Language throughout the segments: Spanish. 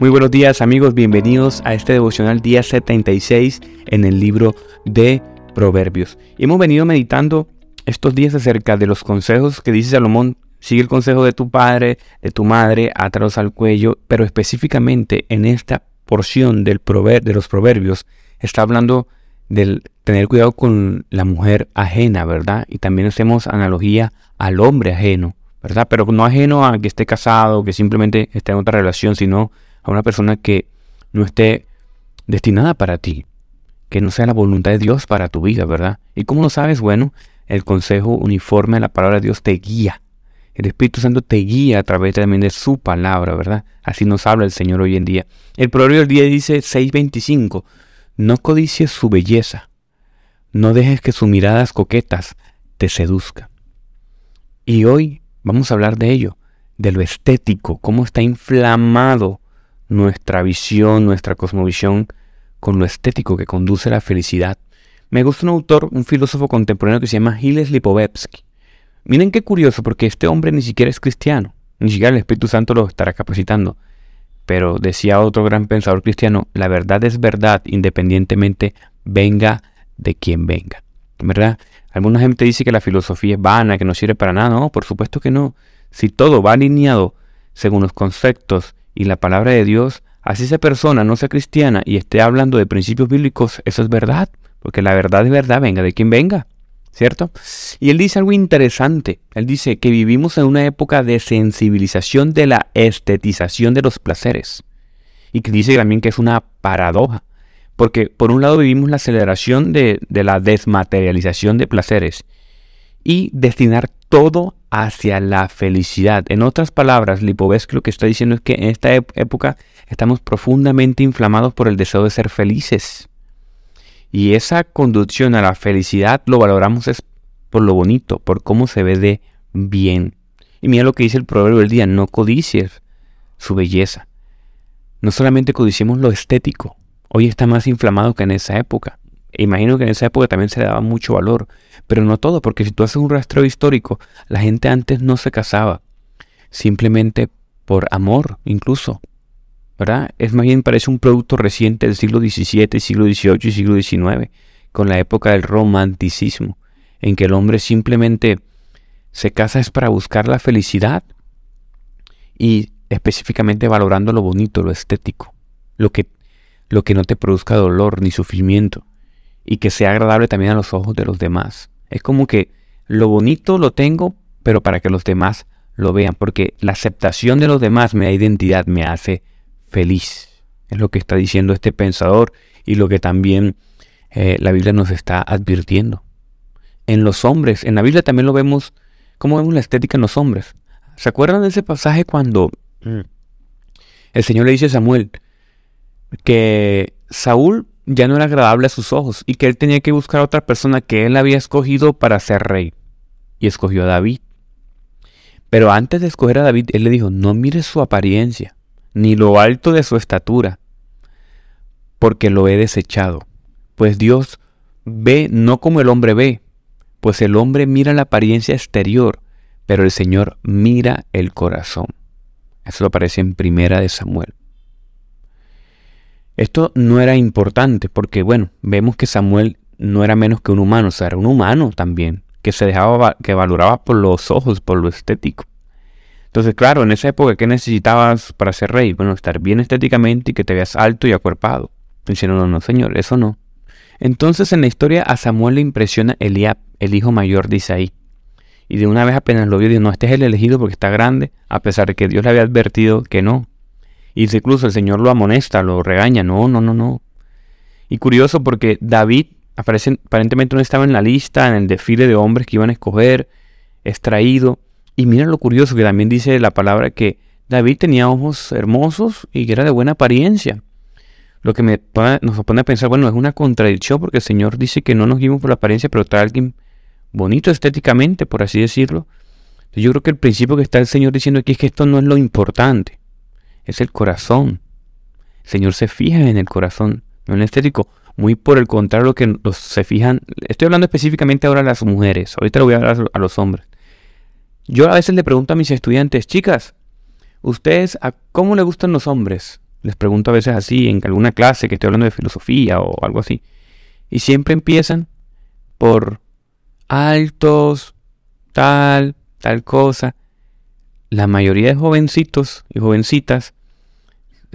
Muy buenos días amigos, bienvenidos a este devocional día 76 en el libro de Proverbios. hemos venido meditando estos días acerca de los consejos que dice Salomón. Sigue el consejo de tu padre, de tu madre, atraos al cuello, pero específicamente en esta porción del de los proverbios está hablando del tener cuidado con la mujer ajena, ¿verdad? Y también hacemos analogía al hombre ajeno, ¿verdad? Pero no ajeno a que esté casado, que simplemente esté en otra relación, sino una persona que no esté destinada para ti, que no sea la voluntad de Dios para tu vida, ¿verdad? ¿Y cómo lo sabes? Bueno, el consejo uniforme de la palabra de Dios te guía. El Espíritu Santo te guía a través también de su palabra, ¿verdad? Así nos habla el Señor hoy en día. El proverbio del día dice 6.25, no codicies su belleza, no dejes que sus miradas coquetas te seduzcan. Y hoy vamos a hablar de ello, de lo estético, cómo está inflamado nuestra visión, nuestra cosmovisión con lo estético que conduce a la felicidad. Me gusta un autor, un filósofo contemporáneo que se llama Gilles Lipovetsky. Miren qué curioso, porque este hombre ni siquiera es cristiano, ni siquiera el Espíritu Santo lo estará capacitando. Pero decía otro gran pensador cristiano, la verdad es verdad independientemente venga de quien venga. ¿Verdad? Alguna gente dice que la filosofía es vana, que no sirve para nada. No, por supuesto que no. Si todo va alineado según los conceptos y la palabra de Dios, así esa persona no sea cristiana y esté hablando de principios bíblicos, eso es verdad, porque la verdad es verdad, venga de quien venga, ¿cierto? Y él dice algo interesante, él dice que vivimos en una época de sensibilización de la estetización de los placeres, y que dice también que es una paradoja, porque por un lado vivimos la aceleración de, de la desmaterialización de placeres, y destinar todo hacia la felicidad. En otras palabras, Lipovetsky lo que está diciendo es que en esta época estamos profundamente inflamados por el deseo de ser felices. Y esa conducción a la felicidad lo valoramos es por lo bonito, por cómo se ve de bien. Y mira lo que dice el proverbio del día, no codicies su belleza. No solamente codiciemos lo estético, hoy está más inflamado que en esa época. Imagino que en esa época también se daba mucho valor, pero no todo, porque si tú haces un rastreo histórico, la gente antes no se casaba, simplemente por amor incluso, ¿verdad? Es más bien parece un producto reciente del siglo XVII, siglo XVIII y siglo XIX, con la época del romanticismo, en que el hombre simplemente se casa es para buscar la felicidad y específicamente valorando lo bonito, lo estético, lo que, lo que no te produzca dolor ni sufrimiento y que sea agradable también a los ojos de los demás. Es como que lo bonito lo tengo, pero para que los demás lo vean, porque la aceptación de los demás me da identidad, me hace feliz. Es lo que está diciendo este pensador y lo que también eh, la Biblia nos está advirtiendo. En los hombres, en la Biblia también lo vemos, cómo vemos la estética en los hombres. ¿Se acuerdan de ese pasaje cuando mm, el Señor le dice a Samuel que Saúl ya no era agradable a sus ojos y que él tenía que buscar a otra persona que él había escogido para ser rey. Y escogió a David. Pero antes de escoger a David, él le dijo, no mires su apariencia, ni lo alto de su estatura, porque lo he desechado. Pues Dios ve no como el hombre ve, pues el hombre mira la apariencia exterior, pero el Señor mira el corazón. Eso lo aparece en Primera de Samuel. Esto no era importante porque, bueno, vemos que Samuel no era menos que un humano, o sea, era un humano también, que se dejaba, que valoraba por los ojos, por lo estético. Entonces, claro, en esa época, ¿qué necesitabas para ser rey? Bueno, estar bien estéticamente y que te veas alto y acuerpado. Diciendo, no, no, señor, eso no. Entonces, en la historia, a Samuel le impresiona Eliab, el hijo mayor de Isaí. Y de una vez apenas lo vio, dijo, no, este es el elegido porque está grande, a pesar de que Dios le había advertido que no, y incluso el Señor lo amonesta, lo regaña. No, no, no, no. Y curioso porque David aparentemente no estaba en la lista, en el desfile de hombres que iban a escoger, extraído. Y mira lo curioso que también dice la palabra que David tenía ojos hermosos y que era de buena apariencia. Lo que me nos pone a pensar, bueno, es una contradicción porque el Señor dice que no nos guimos por la apariencia, pero trae alguien bonito estéticamente, por así decirlo. Yo creo que el principio que está el Señor diciendo aquí es que esto no es lo importante es el corazón. Señor se fija en el corazón, no en el estético. Muy por el contrario, que los, se fijan. Estoy hablando específicamente ahora a las mujeres. Ahorita lo voy a hablar a los hombres. Yo a veces le pregunto a mis estudiantes, chicas, ¿ustedes a cómo le gustan los hombres? Les pregunto a veces así en alguna clase que estoy hablando de filosofía o algo así. Y siempre empiezan por altos, tal, tal cosa. La mayoría de jovencitos y jovencitas,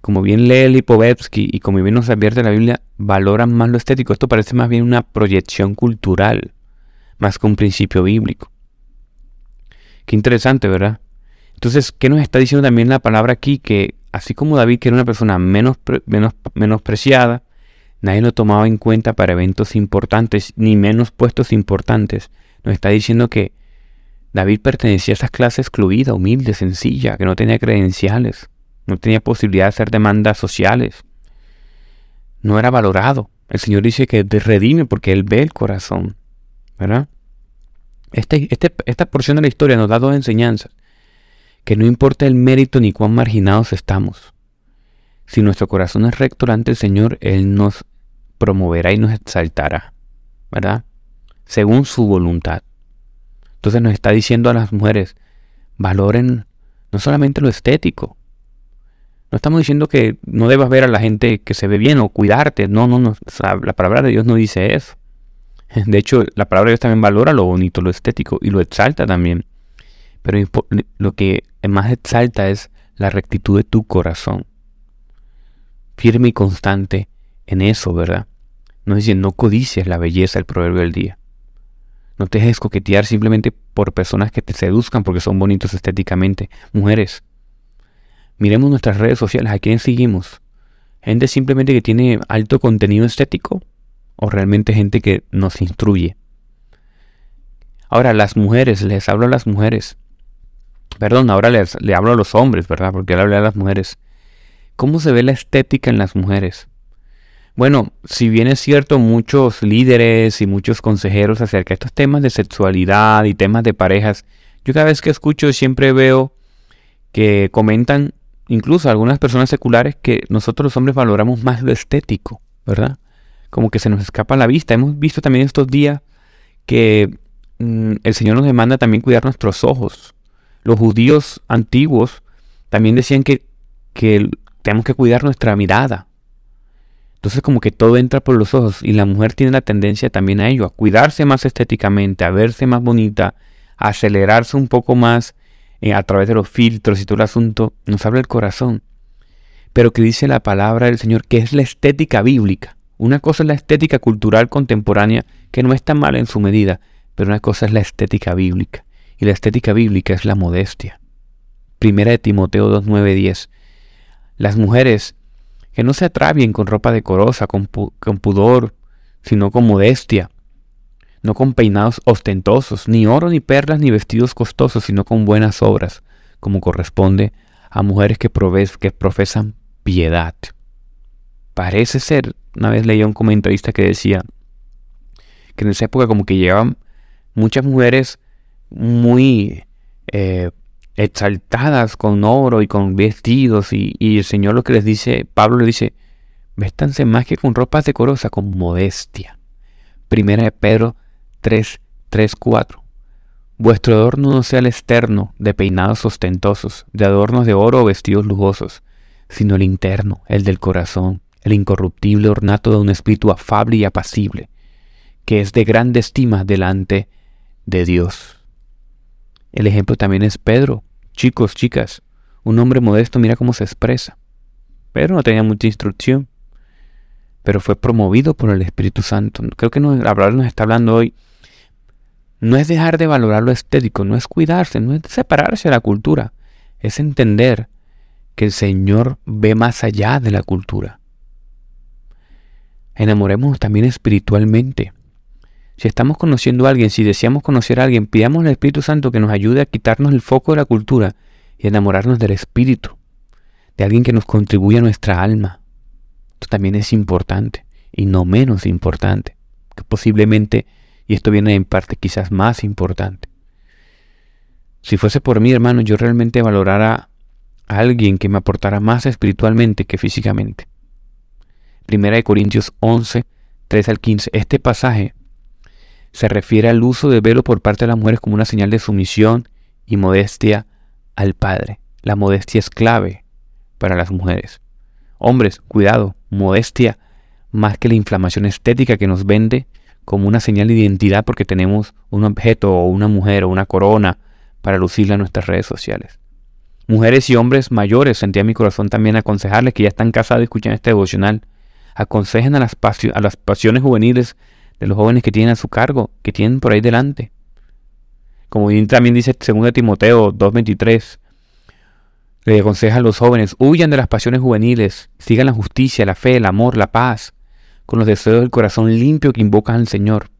como bien lee Lipovetsky y como bien nos advierte la Biblia, valoran más lo estético. Esto parece más bien una proyección cultural, más que un principio bíblico. Qué interesante, ¿verdad? Entonces, ¿qué nos está diciendo también la palabra aquí? Que así como David, que era una persona menos, menos, menospreciada, nadie lo tomaba en cuenta para eventos importantes, ni menos puestos importantes. Nos está diciendo que David pertenecía a esa clase excluida, humilde, sencilla, que no tenía credenciales, no tenía posibilidad de hacer demandas sociales. No era valorado. El Señor dice que te redime porque Él ve el corazón. ¿Verdad? Este, este, esta porción de la historia nos da dos enseñanzas que no importa el mérito ni cuán marginados estamos. Si nuestro corazón es recto ante el Señor, Él nos promoverá y nos exaltará, ¿verdad? Según su voluntad. Entonces nos está diciendo a las mujeres, valoren no solamente lo estético. No estamos diciendo que no debas ver a la gente que se ve bien o cuidarte. No, no, no. La palabra de Dios no dice eso. De hecho, la palabra de Dios también valora lo bonito, lo estético y lo exalta también. Pero lo que más exalta es la rectitud de tu corazón. Firme y constante en eso, ¿verdad? No dice, no codicies la belleza del proverbio del día. No te dejes coquetear simplemente por personas que te seduzcan porque son bonitos estéticamente. Mujeres, miremos nuestras redes sociales, ¿a quién seguimos? ¿Gente simplemente que tiene alto contenido estético? ¿O realmente gente que nos instruye? Ahora, las mujeres, les hablo a las mujeres. Perdón, ahora le hablo a los hombres, ¿verdad? Porque le hablo a las mujeres. ¿Cómo se ve la estética en las mujeres? Bueno, si bien es cierto, muchos líderes y muchos consejeros acerca de estos temas de sexualidad y temas de parejas, yo cada vez que escucho siempre veo que comentan, incluso algunas personas seculares, que nosotros los hombres valoramos más lo estético, ¿verdad? Como que se nos escapa la vista. Hemos visto también estos días que mm, el Señor nos demanda también cuidar nuestros ojos los judíos antiguos también decían que, tenemos que cuidar nuestra mirada. Entonces como que todo entra por los ojos y la mujer tiene la tendencia también a ello, a cuidarse más estéticamente, a verse más bonita, a acelerarse un poco más eh, a través de los filtros y todo el asunto, nos habla el corazón. Pero que dice la palabra del Señor que es la estética bíblica. Una cosa es la estética cultural contemporánea, que no está mal en su medida, pero una cosa es la estética bíblica. Y la estética bíblica es la modestia. Primera de Timoteo 2.9.10. Las mujeres que no se atravien con ropa decorosa, con, pudor, sino con modestia, no con peinados ostentosos, ni oro, ni perlas, ni vestidos costosos, sino con buenas obras, como corresponde a mujeres que, profesan piedad. Parece ser, una vez leí a un comentarista que decía que en esa época como que llevaban muchas mujeres muy eh, exaltadas con oro y con vestidos y, el Señor lo que les dice, Pablo le dice, véstanse más que con ropa decorosa, con modestia. Primera de Pedro 3, 3, 4. Vuestro adorno no sea el externo, de peinados ostentosos, de adornos de oro o vestidos lujosos, sino el interno, el del corazón, el incorruptible ornato de un espíritu afable y apacible, que es de grande estima delante de Dios. El ejemplo también es Pedro. Chicos, chicas, un hombre modesto mira cómo se expresa. Pedro no tenía mucha instrucción, pero fue promovido por el Espíritu Santo. Creo que nos, la palabra nos está hablando hoy. No es dejar de valorar lo estético, no es cuidarse, no es separarse de la cultura, es entender que el Señor ve más allá de la cultura. Enamoremos también espiritualmente. Si estamos conociendo a alguien, si deseamos conocer a alguien, pidamos al Espíritu Santo que nos ayude a quitarnos el foco de la cultura y enamorarnos del Espíritu, de alguien que nos contribuya a nuestra alma. Esto también es importante y no menos importante, que posiblemente, y esto viene en parte quizás más importante. Si fuese por mí, hermano, yo realmente valorara a alguien que me aportara más espiritualmente que físicamente. Primera de Corintios 11, 3 al 15. Este pasaje se refiere al uso de velo por parte de las mujeres como una señal de sumisión y modestia al Padre. La modestia es clave para las mujeres. Hombres, cuidado, modestia, más que la inflamación estética que nos vende como una señal de identidad porque tenemos un objeto o una mujer o una corona para lucirla en nuestras redes sociales. Mujeres y hombres mayores, sentía mi corazón también aconsejarles que ya están casados y escuchan este devocional. Aconsejen a las, a las pasiones juveniles de los jóvenes que tienen a su cargo, que tienen por ahí delante. Como también dice 2 Timoteo 2.23, le aconseja a los jóvenes, huyan de las pasiones juveniles, sigan la justicia, la fe, el amor, la paz, con los deseos del corazón limpio que invocan al Señor.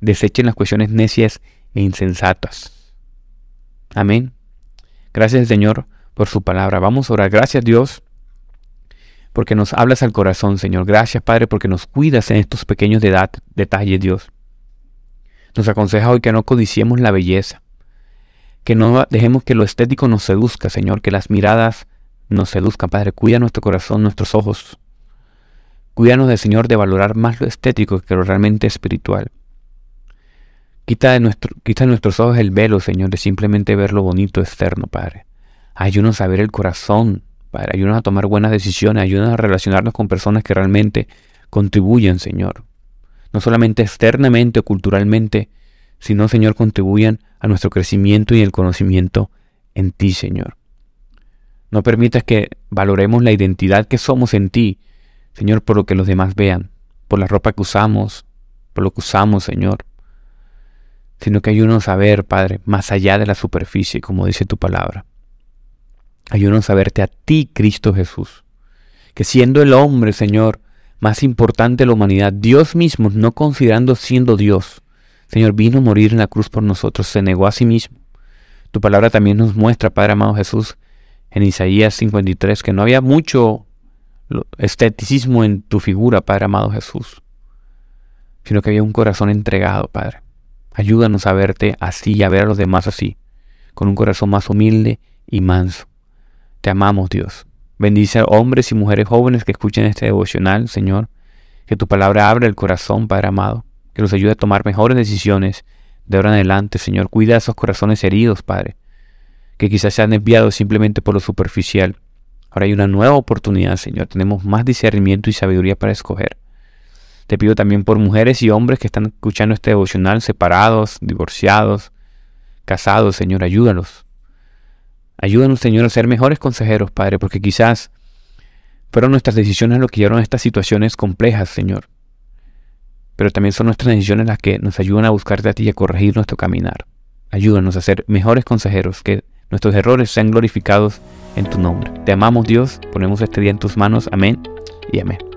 Desechen las cuestiones necias e insensatas. Amén. Gracias Señor por su palabra. Vamos a orar. Gracias Dios porque nos hablas al corazón, Señor. Gracias Padre porque nos cuidas en estos pequeños de detalles, Dios. Nos aconseja hoy que no codiciemos la belleza, que no dejemos que lo estético nos seduzca, Señor, que las miradas nos seduzcan, Padre. Cuida nuestro corazón, nuestros ojos. Cuídanos del Señor de valorar más lo estético que lo realmente espiritual. Quita de, nuestro, quita nuestros ojos el velo, Señor, de simplemente ver lo bonito externo, Padre. Ayúdanos a ver el corazón, Padre. Ayúdanos a tomar buenas decisiones. Ayúdanos a relacionarnos con personas que realmente contribuyen, Señor. No solamente externamente o culturalmente, sino, Señor, contribuyan a nuestro crecimiento y el conocimiento en ti, Señor. No permitas que valoremos la identidad que somos en ti, Señor, por lo que los demás vean, por la ropa que usamos, por lo que usamos, Señor sino que ayúdanos a ver, Padre, más allá de la superficie, como dice tu palabra. Ayúdanos a verte a ti, Cristo Jesús, que siendo el hombre, Señor, más importante de la humanidad, Dios mismo, no considerando siendo Dios, Señor, vino a morir en la cruz por nosotros, se negó a sí mismo. Tu palabra también nos muestra, Padre amado Jesús, en Isaías 53, que no había mucho esteticismo en tu figura, Padre amado Jesús, sino que había un corazón entregado, Padre. Ayúdanos a verte así y a ver a los demás así, con un corazón más humilde y manso. Te amamos, Dios. Bendice a hombres y mujeres jóvenes que escuchen este devocional, Señor. Que tu palabra abra el corazón, Padre amado. Que los ayude a tomar mejores decisiones de ahora en adelante, Señor. Cuida esos corazones heridos, Padre. Que quizás se han desviado simplemente por lo superficial. Ahora hay una nueva oportunidad, Señor. Tenemos más discernimiento y sabiduría para escoger. Te pido también por mujeres y hombres que están escuchando este devocional, separados, divorciados, casados, Señor, ayúdalos. Ayúdanos, Señor, a ser mejores consejeros, Padre, porque quizás fueron nuestras decisiones lo que llevaron a estas situaciones complejas, Señor. Pero también son nuestras decisiones las que nos ayudan a buscarte a ti y a corregir nuestro caminar. Ayúdanos a ser mejores consejeros, que nuestros errores sean glorificados en tu nombre. Te amamos, Dios, ponemos este día en tus manos. Amén y amén.